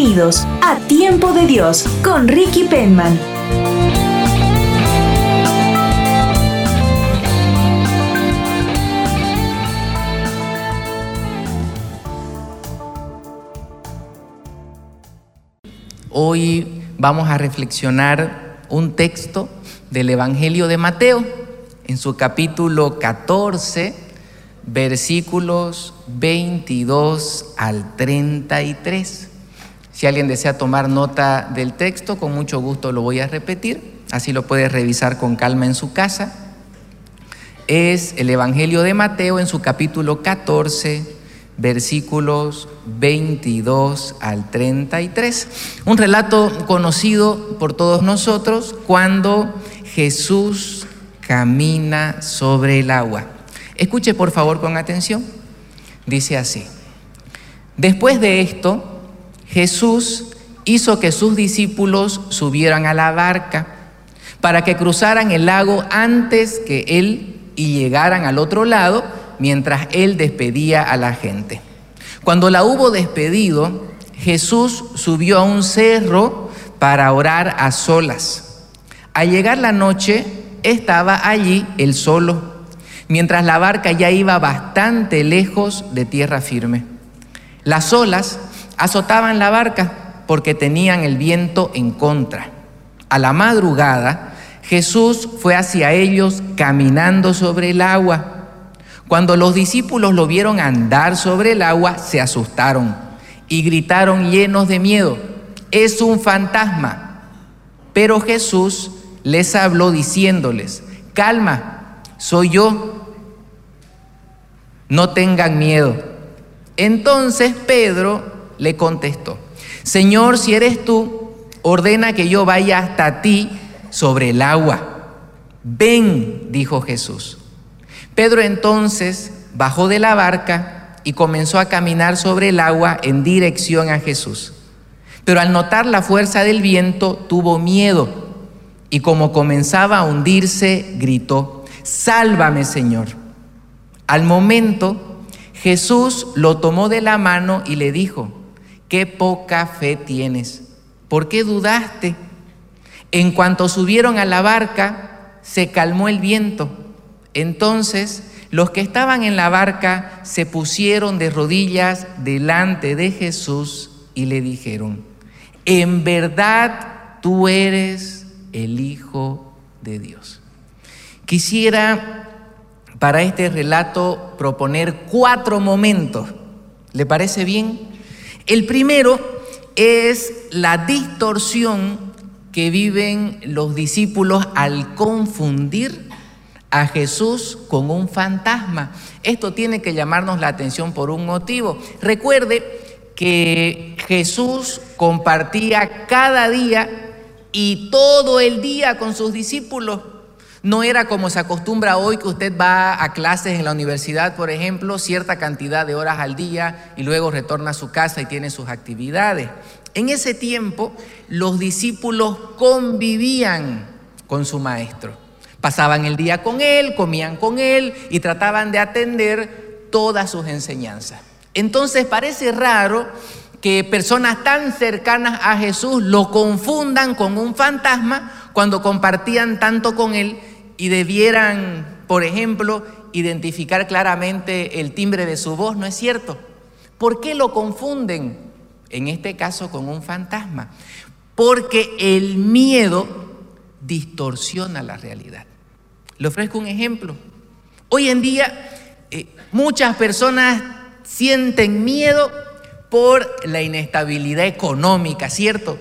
Bienvenidos a Tiempo de Dios con Ricky Penman. Hoy vamos a reflexionar un texto del Evangelio de Mateo en su capítulo 14, versículos 22 al 33. Si alguien desea tomar nota del texto, con mucho gusto lo voy a repetir, así lo puede revisar con calma en su casa. Es el Evangelio de Mateo en su capítulo 14, versículos 22 al 33. Un relato conocido por todos nosotros cuando Jesús camina sobre el agua. Escuche por favor con atención. Dice así. Después de esto, Jesús hizo que sus discípulos subieran a la barca para que cruzaran el lago antes que él y llegaran al otro lado mientras él despedía a la gente. Cuando la hubo despedido, Jesús subió a un cerro para orar a solas. Al llegar la noche, estaba allí él solo, mientras la barca ya iba bastante lejos de tierra firme. Las olas azotaban la barca porque tenían el viento en contra. A la madrugada, Jesús fue hacia ellos caminando sobre el agua. Cuando los discípulos lo vieron andar sobre el agua, se asustaron y gritaron llenos de miedo, es un fantasma. Pero Jesús les habló diciéndoles, calma, soy yo, no tengan miedo. Entonces Pedro le contestó, Señor, si eres tú, ordena que yo vaya hasta ti sobre el agua. Ven, dijo Jesús. Pedro entonces bajó de la barca y comenzó a caminar sobre el agua en dirección a Jesús. Pero al notar la fuerza del viento tuvo miedo y como comenzaba a hundirse, gritó, Sálvame Señor. Al momento, Jesús lo tomó de la mano y le dijo, Qué poca fe tienes, ¿por qué dudaste? En cuanto subieron a la barca, se calmó el viento. Entonces los que estaban en la barca se pusieron de rodillas delante de Jesús y le dijeron, en verdad tú eres el Hijo de Dios. Quisiera para este relato proponer cuatro momentos. ¿Le parece bien? El primero es la distorsión que viven los discípulos al confundir a Jesús con un fantasma. Esto tiene que llamarnos la atención por un motivo. Recuerde que Jesús compartía cada día y todo el día con sus discípulos. No era como se acostumbra hoy que usted va a clases en la universidad, por ejemplo, cierta cantidad de horas al día y luego retorna a su casa y tiene sus actividades. En ese tiempo los discípulos convivían con su maestro. Pasaban el día con él, comían con él y trataban de atender todas sus enseñanzas. Entonces parece raro que personas tan cercanas a Jesús lo confundan con un fantasma cuando compartían tanto con él y debieran, por ejemplo, identificar claramente el timbre de su voz, ¿no es cierto? ¿Por qué lo confunden? En este caso con un fantasma. Porque el miedo distorsiona la realidad. Le ofrezco un ejemplo. Hoy en día eh, muchas personas sienten miedo por la inestabilidad económica, ¿cierto?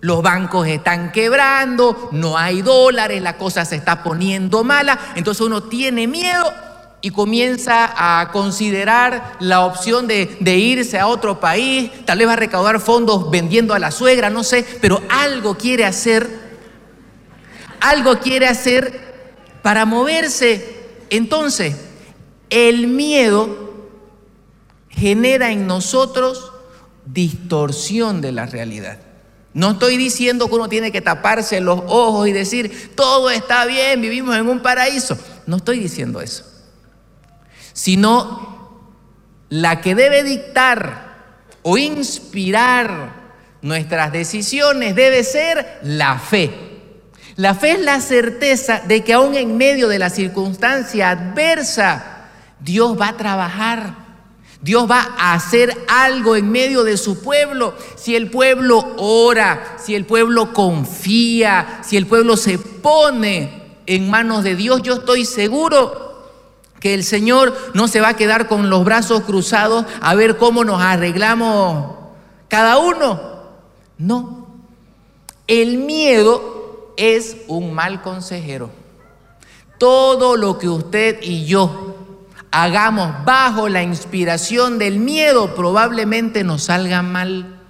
Los bancos están quebrando, no hay dólares, la cosa se está poniendo mala, entonces uno tiene miedo y comienza a considerar la opción de, de, irse a otro país, tal vez va a recaudar fondos vendiendo a la suegra, no sé, pero algo quiere hacer, algo quiere hacer para moverse. Entonces, el miedo genera en nosotros distorsión de la realidad. No estoy diciendo que uno tiene que taparse los ojos y decir, todo está bien, vivimos en un paraíso. No estoy diciendo eso. Sino la que debe dictar o inspirar nuestras decisiones debe ser la fe. La fe es la certeza de que aún en medio de la circunstancia adversa, Dios va a trabajar Dios va a hacer algo en medio de su pueblo. Si el pueblo ora, si el pueblo confía, si el pueblo se pone en manos de Dios, yo estoy seguro que el Señor no se va a quedar con los brazos cruzados a ver cómo nos arreglamos cada uno. No. El miedo es un mal consejero. Todo lo que usted y yo hagamos bajo la inspiración del miedo, probablemente nos salga mal.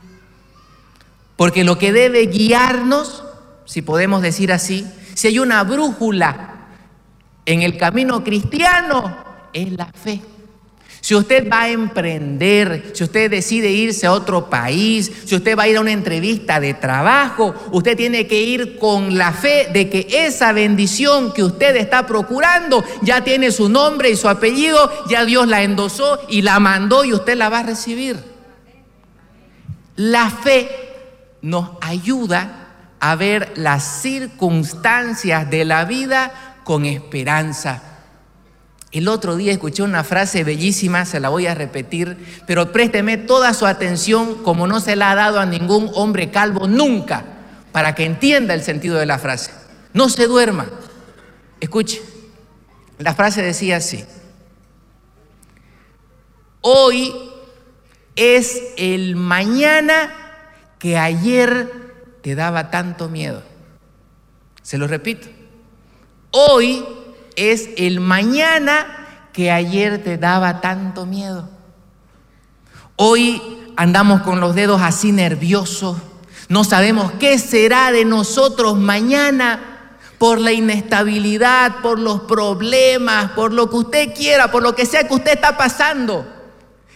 Porque lo que debe guiarnos, si podemos decir así, si hay una brújula en el camino cristiano, es la fe. Si usted va a emprender, si usted decide irse a otro país, si usted va a ir a una entrevista de trabajo, usted tiene que ir con la fe de que esa bendición que usted está procurando ya tiene su nombre y su apellido, ya Dios la endosó y la mandó y usted la va a recibir. La fe nos ayuda a ver las circunstancias de la vida con esperanza. El otro día escuché una frase bellísima, se la voy a repetir, pero présteme toda su atención como no se la ha dado a ningún hombre calvo nunca, para que entienda el sentido de la frase. No se duerma. Escuche, la frase decía así. Hoy es el mañana que ayer te daba tanto miedo. Se lo repito. Hoy es el mañana que ayer te daba tanto miedo. Hoy andamos con los dedos así nerviosos, no sabemos qué será de nosotros mañana por la inestabilidad, por los problemas, por lo que usted quiera, por lo que sea que usted está pasando,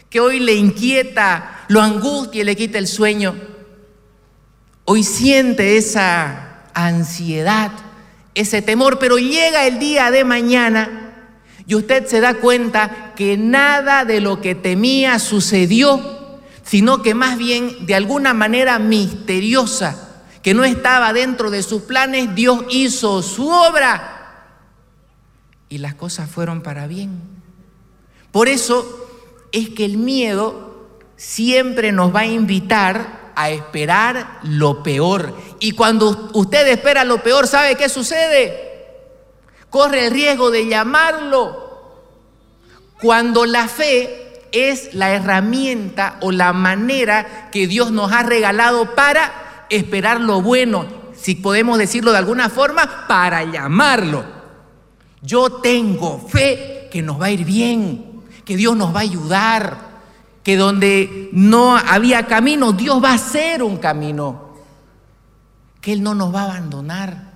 que hoy le inquieta, lo angustia y le quita el sueño. Hoy siente esa ansiedad ese temor, pero llega el día de mañana y usted se da cuenta que nada de lo que temía sucedió, sino que más bien de alguna manera misteriosa, que no estaba dentro de sus planes, Dios hizo su obra y las cosas fueron para bien. Por eso es que el miedo siempre nos va a invitar a esperar lo peor. Y cuando usted espera lo peor, ¿sabe qué sucede? Corre el riesgo de llamarlo. Cuando la fe es la herramienta o la manera que Dios nos ha regalado para esperar lo bueno, si podemos decirlo de alguna forma, para llamarlo. Yo tengo fe que nos va a ir bien, que Dios nos va a ayudar donde no había camino, Dios va a hacer un camino, que Él no nos va a abandonar.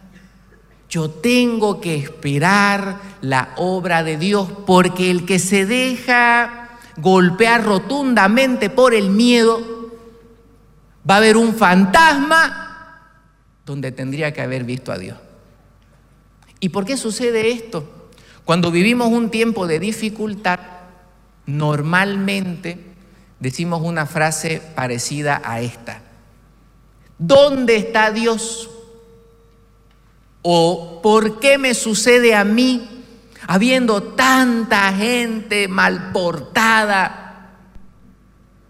Yo tengo que esperar la obra de Dios porque el que se deja golpear rotundamente por el miedo, va a ver un fantasma donde tendría que haber visto a Dios. ¿Y por qué sucede esto? Cuando vivimos un tiempo de dificultad, normalmente decimos una frase parecida a esta. ¿Dónde está Dios? ¿O por qué me sucede a mí, habiendo tanta gente mal portada,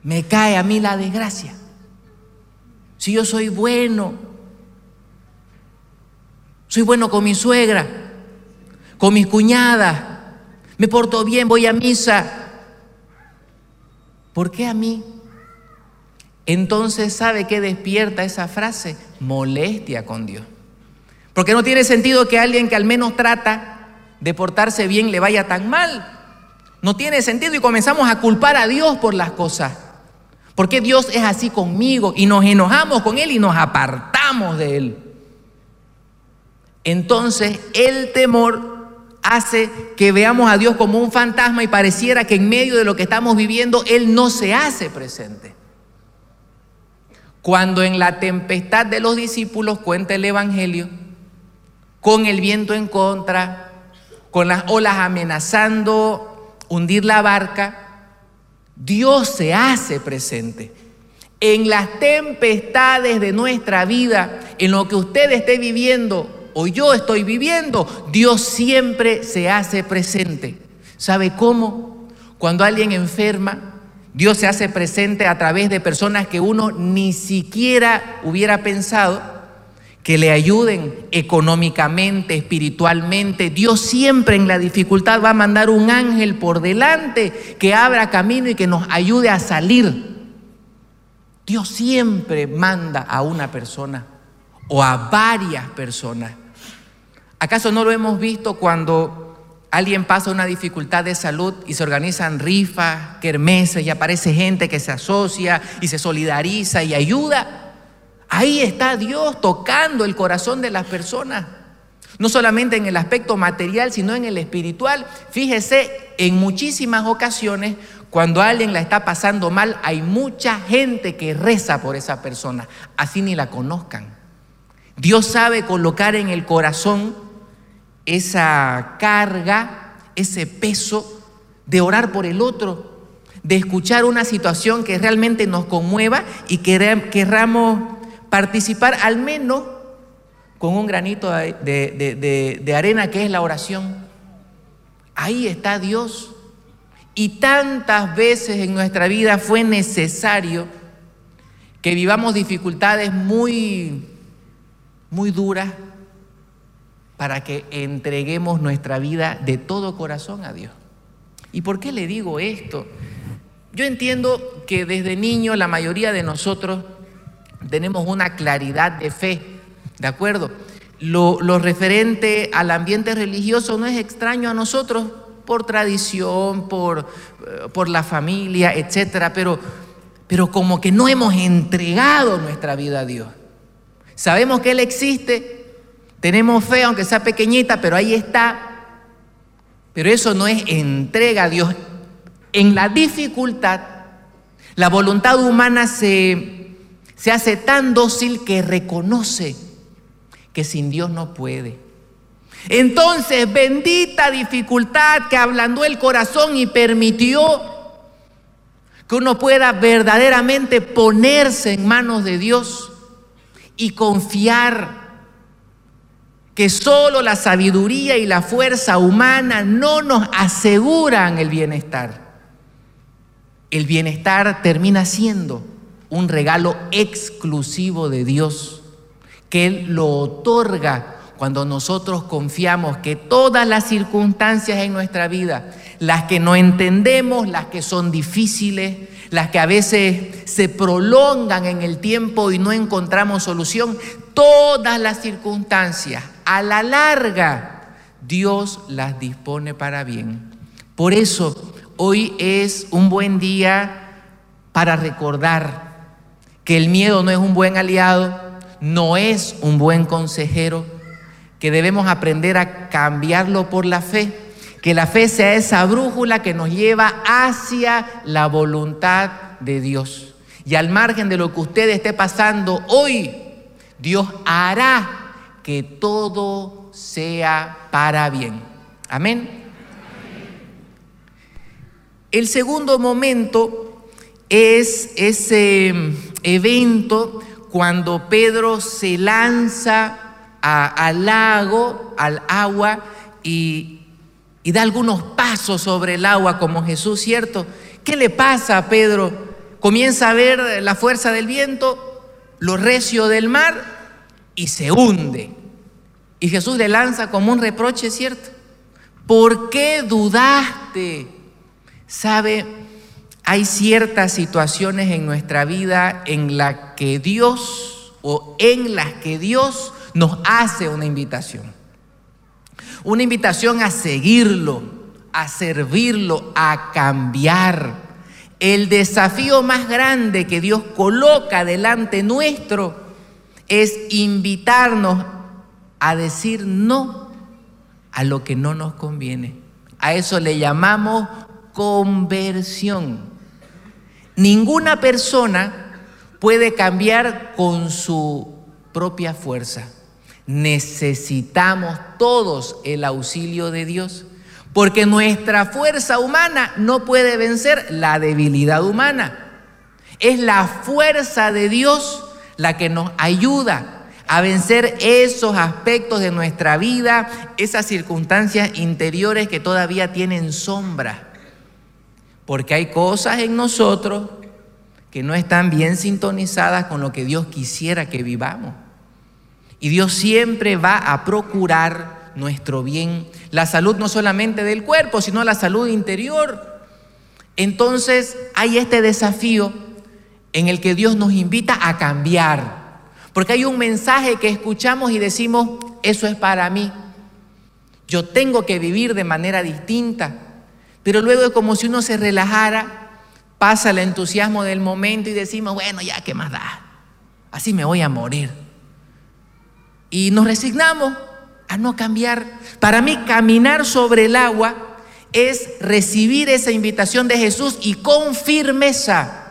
me cae a mí la desgracia? Si yo soy bueno, soy bueno con mi suegra, con mis cuñadas, me porto bien, voy a misa, ¿Por qué a mí? Entonces, ¿sabe qué despierta esa frase? Molestia con Dios. Porque no tiene sentido que alguien que al menos trata de portarse bien le vaya tan mal. No tiene sentido y comenzamos a culpar a Dios por las cosas. ¿Por qué Dios es así conmigo? Y nos enojamos con Él y nos apartamos de Él. Entonces el temor hace que veamos a Dios como un fantasma y pareciera que en medio de lo que estamos viviendo Él no se hace presente. Cuando en la tempestad de los discípulos cuenta el Evangelio, con el viento en contra, con las olas amenazando hundir la barca, Dios se hace presente. En las tempestades de nuestra vida, en lo que usted esté viviendo o yo estoy viviendo, Dios siempre se hace presente. ¿Sabe cómo? Cuando alguien enferma, Dios se hace presente a través de personas que uno ni siquiera hubiera pensado que le ayuden económicamente, espiritualmente. Dios siempre en la dificultad va a mandar un ángel por delante que abra camino y que nos ayude a salir. Dios siempre manda a una persona o a varias personas. ¿Acaso no lo hemos visto cuando alguien pasa una dificultad de salud y se organizan rifas, kermeses y aparece gente que se asocia y se solidariza y ayuda? Ahí está Dios tocando el corazón de las personas. No solamente en el aspecto material, sino en el espiritual. Fíjese, en muchísimas ocasiones, cuando alguien la está pasando mal, hay mucha gente que reza por esa persona, así ni la conozcan. Dios sabe colocar en el corazón esa carga, ese peso de orar por el otro, de escuchar una situación que realmente nos conmueva y que querramos participar al menos con un granito de, arena que es la oración. Ahí está Dios. Y tantas veces en nuestra vida fue necesario que vivamos dificultades muy, muy duras para que entreguemos nuestra vida de todo corazón a Dios. ¿Y por qué le digo esto? Yo entiendo que desde niño la mayoría de nosotros tenemos una claridad de fe, ¿de acuerdo? Lo, referente al ambiente religioso no es extraño a nosotros por tradición, por, eh, por la familia, etcétera, pero, pero como que no hemos entregado nuestra vida a Dios. Sabemos que Él existe, tenemos fe, aunque sea pequeñita, pero ahí está. Pero eso no es entrega a Dios. En la dificultad, la voluntad humana se, se hace tan dócil que reconoce que sin Dios no puede. Entonces, bendita dificultad que ablandó el corazón y permitió que uno pueda verdaderamente ponerse en manos de Dios y confiar que solo la sabiduría y la fuerza humana no nos aseguran el bienestar. El bienestar termina siendo un regalo exclusivo de Dios, que Él lo otorga cuando nosotros confiamos que todas las circunstancias en nuestra vida, las que no entendemos, las que son difíciles, las que a veces se prolongan en el tiempo y no encontramos solución, todas las circunstancias, a la larga, Dios las dispone para bien. Por eso, hoy es un buen día para recordar que el miedo no es un buen aliado, no es un buen consejero, que debemos aprender a cambiarlo por la fe, que la fe sea esa brújula que nos lleva hacia la voluntad de Dios. Y al margen de lo que usted esté pasando hoy, Dios hará que todo sea para bien. Amén. El segundo momento es ese evento cuando Pedro se lanza al lago, al agua, y, y da algunos pasos sobre el agua como Jesús, ¿cierto? ¿Qué le pasa a Pedro? Comienza a ver la fuerza del viento, lo recio del mar y se hunde. Y Jesús le lanza como un reproche, ¿cierto? ¿Por qué dudaste? ¿Sabe? hay ciertas situaciones en nuestra vida en las que Dios o en las que Dios nos hace una invitación. Una invitación a seguirlo, a servirlo, a cambiar. El desafío más grande que Dios coloca delante nuestro es invitarnos a decir no a lo que no nos conviene. A eso le llamamos conversión. Ninguna persona puede cambiar con su propia fuerza. Necesitamos todos el auxilio de Dios. Porque nuestra fuerza humana no puede vencer la debilidad humana. Es la fuerza de Dios la que nos ayuda a vencer esos aspectos de nuestra vida, esas circunstancias interiores que todavía tienen sombra. Porque hay cosas en nosotros que no están bien sintonizadas con lo que Dios quisiera que vivamos. Y Dios siempre va a procurar nuestro bien, la salud no solamente del cuerpo, sino la salud interior. Entonces hay este desafío en el que Dios nos invita a cambiar, porque hay un mensaje que escuchamos y decimos, eso es para mí, yo tengo que vivir de manera distinta, pero luego es como si uno se relajara, pasa el entusiasmo del momento y decimos, bueno, ya, ¿qué más da? Así me voy a morir. Y nos resignamos a no cambiar. Para mí caminar sobre el agua es recibir esa invitación de Jesús y con firmeza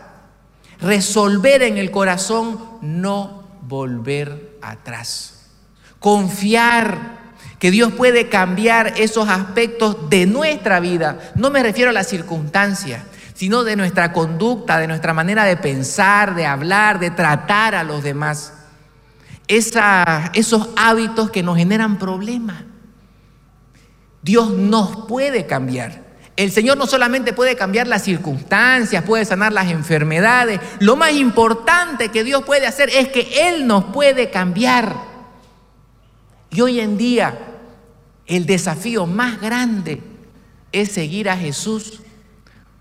resolver en el corazón no volver atrás. Confiar que Dios puede cambiar esos aspectos de nuestra vida. No me refiero a las circunstancias, sino de nuestra conducta, de nuestra manera de pensar, de hablar, de tratar a los demás esos hábitos que nos generan problemas. Dios nos puede cambiar. El Señor no solamente puede cambiar las circunstancias, puede sanar las enfermedades. Lo más importante que Dios puede hacer es que Él nos puede cambiar. Y hoy en día el desafío más grande es seguir a Jesús.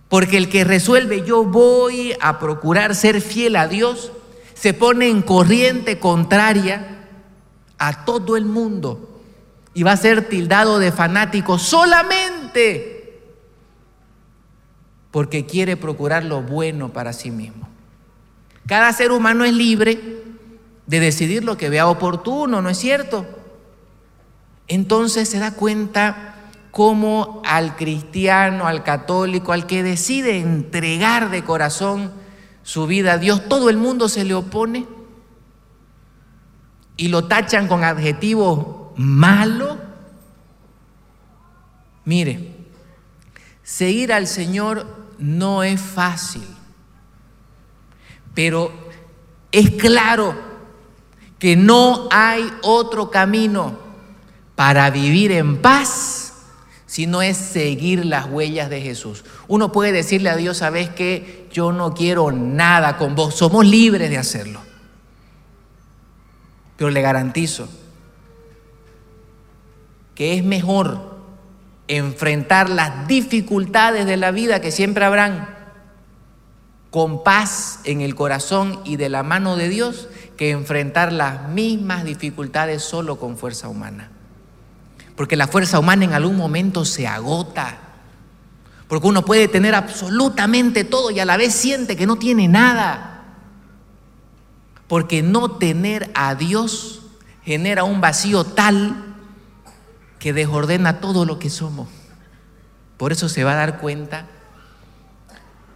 Porque el que resuelve yo voy a procurar ser fiel a Dios se pone en corriente contraria a todo el mundo y va a ser tildado de fanático solamente porque quiere procurar lo bueno para sí mismo. Cada ser humano es libre de decidir lo que vea oportuno, ¿no es cierto? Entonces se da cuenta cómo al cristiano, al católico, al que decide entregar de corazón su vida a Dios, todo el mundo se le opone y lo tachan con adjetivos malo. Mire, seguir al Señor no es fácil, pero es claro que no hay otro camino para vivir en paz sino es seguir las huellas de Jesús. Uno puede decirle a Dios, ¿sabes qué? Yo no quiero nada con vos, somos libres de hacerlo. Pero le garantizo que es mejor enfrentar las dificultades de la vida que siempre habrán con paz en el corazón y de la mano de Dios que enfrentar las mismas dificultades solo con fuerza humana. Porque la fuerza humana en algún momento se agota. Porque uno puede tener absolutamente todo y a la vez siente que no tiene nada. Porque no tener a Dios genera un vacío tal que desordena todo lo que somos. Por eso se va a dar cuenta.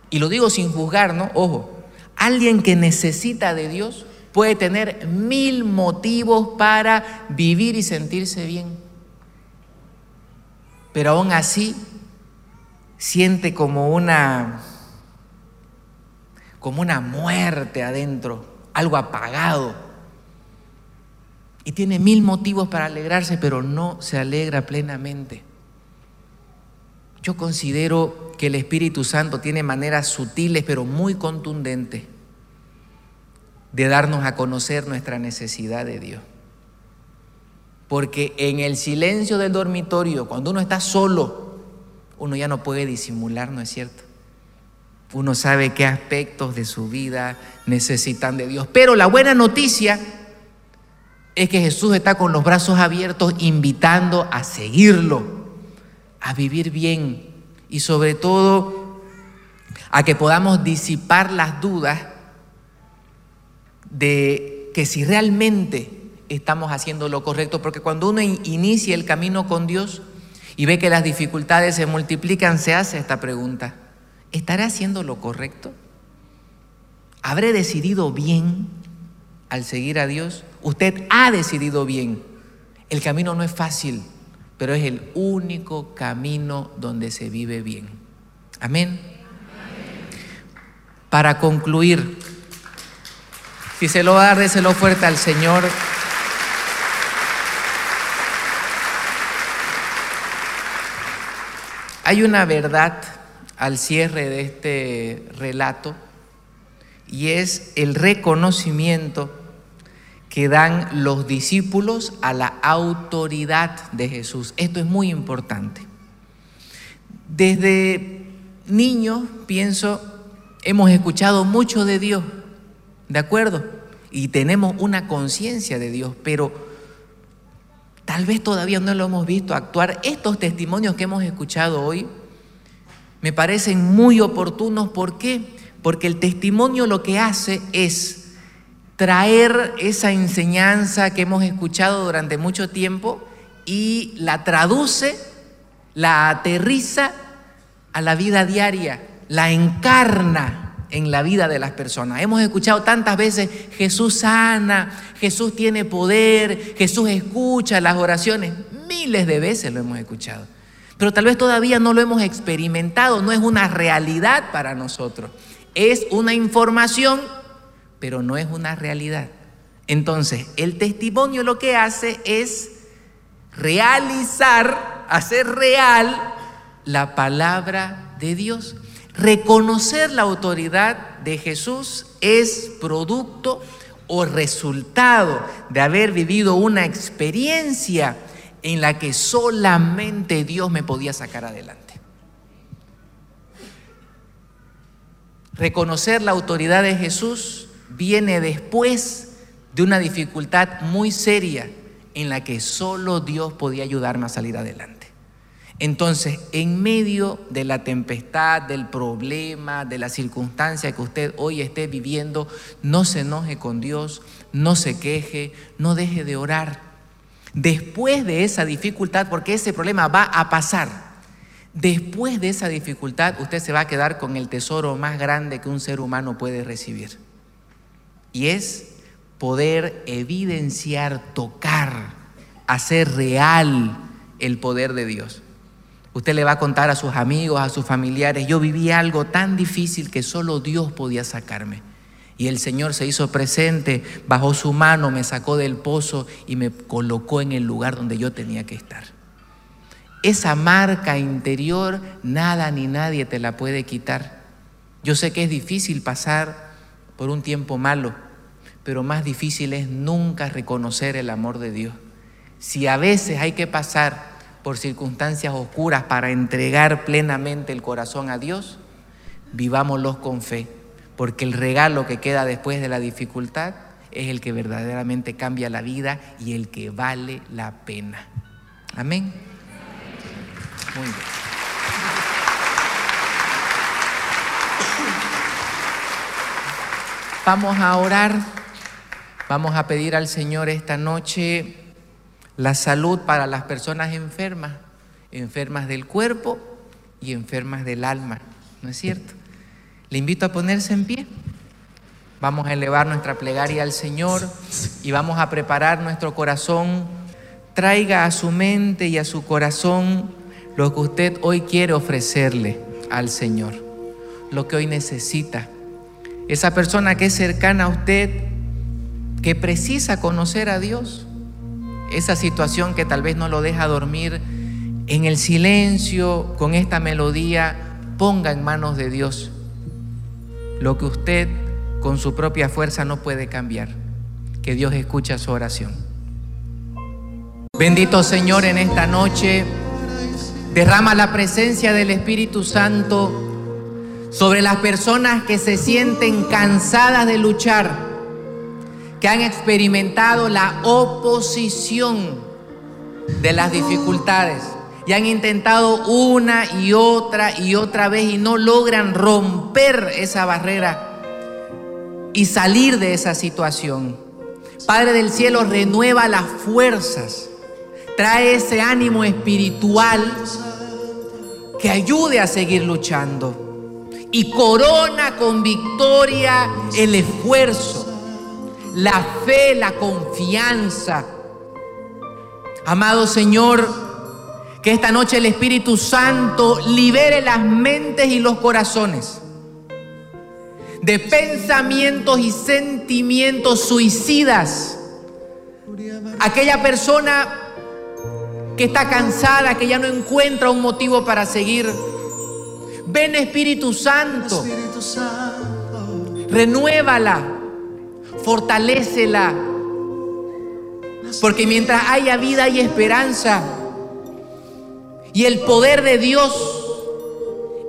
Y lo digo sin juzgar, ¿no? Ojo, alguien que necesita de Dios puede tener mil motivos para vivir y sentirse bien pero aún así siente como una como una muerte adentro, algo apagado. Y tiene mil motivos para alegrarse, pero no se alegra plenamente. Yo considero que el Espíritu Santo tiene maneras sutiles, pero muy contundentes, de darnos a conocer nuestra necesidad de Dios. Porque en el silencio del dormitorio, cuando uno está solo, uno ya no puede disimular, ¿no es cierto? Uno sabe qué aspectos de su vida necesitan de Dios. Pero la buena noticia es que Jesús está con los brazos abiertos invitando a seguirlo, a vivir bien y sobre todo a que podamos disipar las dudas de que si realmente estamos haciendo lo correcto, porque cuando uno inicia el camino con Dios y ve que las dificultades se multiplican, se hace esta pregunta, ¿estaré haciendo lo correcto? ¿Habré decidido bien al seguir a Dios? Usted ha decidido bien. El camino no es fácil, pero es el único camino donde se vive bien. Amén. Para concluir, si se lo va a dar, fuerte al Señor. Hay una verdad al cierre de este relato y es el reconocimiento que dan los discípulos a la autoridad de Jesús. Esto es muy importante. Desde niños, pienso, hemos escuchado mucho de Dios, ¿de acuerdo? Y tenemos una conciencia de Dios, pero tal vez todavía no lo hemos visto actuar. Estos testimonios que hemos escuchado hoy me parecen muy oportunos. ¿Por qué? Porque el testimonio lo que hace es traer esa enseñanza que hemos escuchado durante mucho tiempo y la traduce, la aterriza a la vida diaria, la encarna en la vida de las personas. Hemos escuchado tantas veces, Jesús sana, Jesús tiene poder, Jesús escucha las oraciones. Miles de veces lo hemos escuchado. Pero tal vez todavía no lo hemos experimentado, no es una realidad para nosotros. Es una información pero no es una realidad. Entonces, el testimonio lo que hace es realizar, hacer real la palabra de Dios. Reconocer la autoridad de Jesús es producto o resultado de haber vivido una experiencia en la que solamente Dios me podía sacar adelante. Reconocer la autoridad de Jesús viene después de una dificultad muy seria en la que solo Dios podía ayudarme a salir adelante. Entonces, en medio de la tempestad, del problema, de la circunstancia que usted hoy esté viviendo, no se enoje con Dios, no se queje, no deje de orar. Después de esa dificultad, porque ese problema va a pasar, después de esa dificultad usted se va a quedar con el tesoro más grande que un ser humano puede recibir y es poder evidenciar, tocar, hacer real el poder de Dios. Usted le va a contar a sus amigos, a sus familiares, yo viví algo tan difícil que solo Dios podía sacarme. Y el Señor se hizo presente, bajó su mano, me sacó del pozo y me colocó en el lugar donde yo tenía que estar. Esa marca interior, nada ni nadie te la puede quitar. Yo sé que es difícil pasar por un tiempo malo, pero más difícil es nunca reconocer el amor de Dios. Si a veces hay que pasar por circunstancias oscuras para entregar plenamente el corazón a Dios, vivámoslos con fe, porque el regalo que queda después de la dificultad es el que verdaderamente cambia la vida y el que vale la pena. Amén. Muy bien. Vamos a orar. Vamos a pedir al Señor esta noche la salud para las personas enfermas, enfermas del cuerpo y enfermas del alma, ¿no es cierto? Le invito a ponerse en pie. Vamos a elevar nuestra plegaria al Señor y vamos a preparar nuestro corazón. Traiga a su mente y a su corazón lo que usted hoy quiere ofrecerle al Señor, lo que hoy necesita. Esa persona que es cercana a usted, que precisa conocer a Dios. Esa situación que tal vez no lo deja dormir en el silencio, con esta melodía, ponga en manos de Dios lo que usted con su propia fuerza no puede cambiar. Que Dios escucha su oración. Bendito Señor, en esta noche derrama la presencia del Espíritu Santo sobre las personas que se sienten cansadas de luchar que han experimentado la oposición de las dificultades, y han intentado una y otra y otra vez y no logran romper esa barrera y salir de esa situación. Padre del cielo, renueva las fuerzas, trae ese ánimo espiritual que ayude a seguir luchando y corona con victoria el esfuerzo, la fe, la confianza. Amado Señor, que esta noche el Espíritu Santo libere las mentes y los corazones de pensamientos y sentimientos suicidas. Aquella persona que está cansada, que ya no encuentra un motivo para seguir. Ven Espíritu Santo, renuévala, fortalécela, porque mientras haya vida hay esperanza. Y el poder de Dios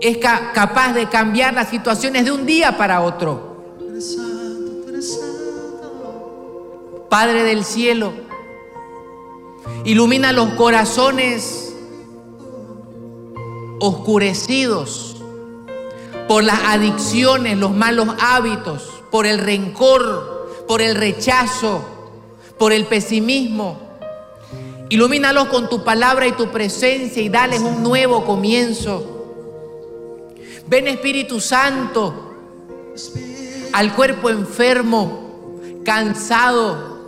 es capaz de cambiar las situaciones de un día para otro. Padre del cielo, ilumina los corazones oscurecidos por las adicciones, los malos hábitos, por el rencor, por el rechazo, por el pesimismo. Ilumínalos con tu palabra y tu presencia y dales un nuevo comienzo. Ven Espíritu Santo al cuerpo enfermo, cansado,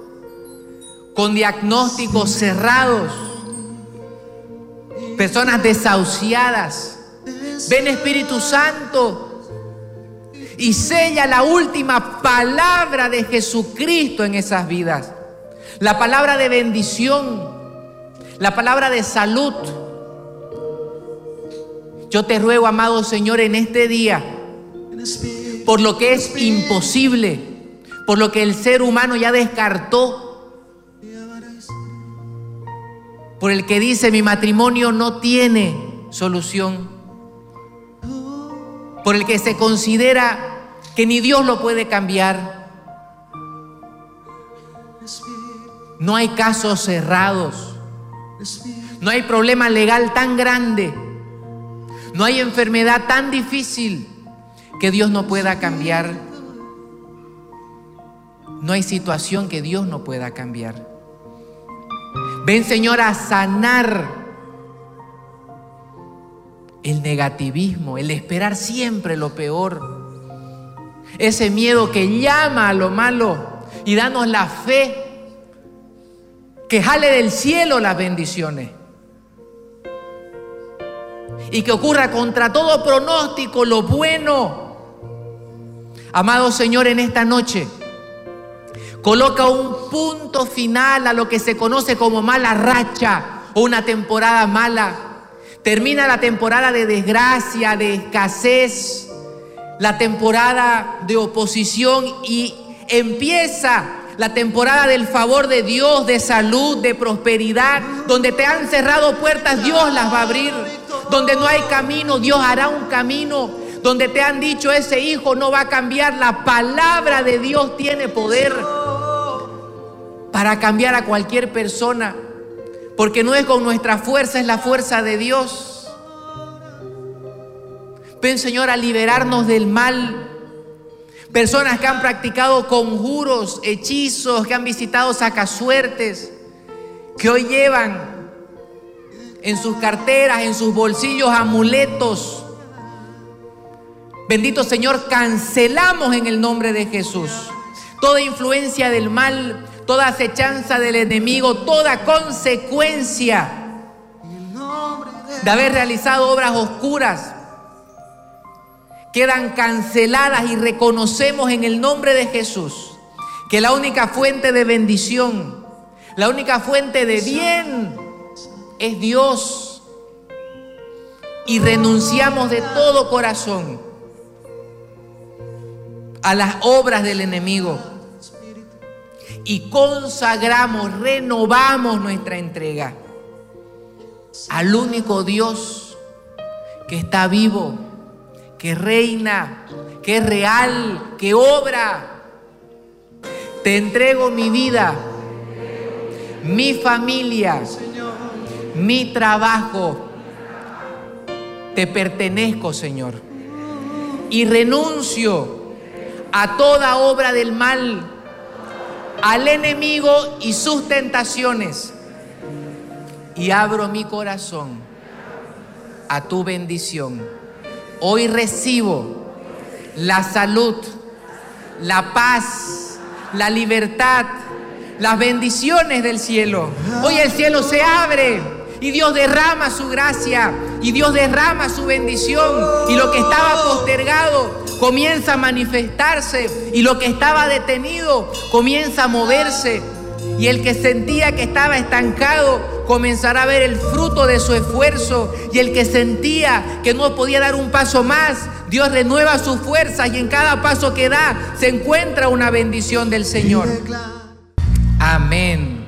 con diagnósticos cerrados, personas desahuciadas. Ven Espíritu Santo y sella la última palabra de Jesucristo en esas vidas. La palabra de bendición, la palabra de salud. Yo te ruego, amado Señor, en este día, por lo que es imposible, por lo que el ser humano ya descartó, por el que dice mi matrimonio no tiene solución, por el que se considera que ni Dios lo puede cambiar. No hay casos cerrados. No hay problema legal tan grande. No hay enfermedad tan difícil que Dios no pueda cambiar. No hay situación que Dios no pueda cambiar. Ven Señor a sanar el negativismo, el esperar siempre lo peor. Ese miedo que llama a lo malo y danos la fe que jale del cielo las bendiciones. Y que ocurra contra todo pronóstico lo bueno. Amado Señor, en esta noche, coloca un punto final a lo que se conoce como mala racha o una temporada mala. Termina la temporada de desgracia, de escasez, la temporada de oposición y empieza la temporada del favor de Dios, de salud, de prosperidad, donde te han cerrado puertas, Dios las va a abrir. Donde no hay camino, Dios hará un camino. Donde te han dicho ese hijo no va a cambiar, la palabra de Dios tiene poder para cambiar a cualquier persona. Porque no es con nuestra fuerza, es la fuerza de Dios. Ven Señor a liberarnos del mal, Personas que han practicado conjuros, hechizos, que han visitado sacasuertes, que hoy llevan en sus carteras, en sus bolsillos amuletos. Bendito Señor, cancelamos en el nombre de Jesús toda influencia del mal, toda acechanza del enemigo, toda consecuencia de haber realizado obras oscuras quedan canceladas y reconocemos en el nombre de Jesús que la única fuente de bendición, la única fuente de bien es Dios. Y renunciamos de todo corazón a las obras del enemigo. Y consagramos, renovamos nuestra entrega al único Dios que está vivo que reina, que es real, que obra. Te entrego mi vida, mi familia, mi trabajo. Te pertenezco, Señor. Y renuncio a toda obra del mal, al enemigo y sus tentaciones. Y abro mi corazón a tu bendición. Hoy recibo la salud, la paz, la libertad, las bendiciones del cielo. Hoy el cielo se abre y Dios derrama su gracia y Dios derrama su bendición. Y lo que estaba postergado comienza a manifestarse. Y lo que estaba detenido comienza a moverse. Y el que sentía que estaba estancado comenzará a ver el fruto de su esfuerzo. Y el que sentía que no podía dar un paso más, Dios renueva sus fuerzas. Y en cada paso que da se encuentra una bendición del Señor. Amén.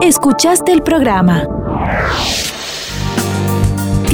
Escuchaste el programa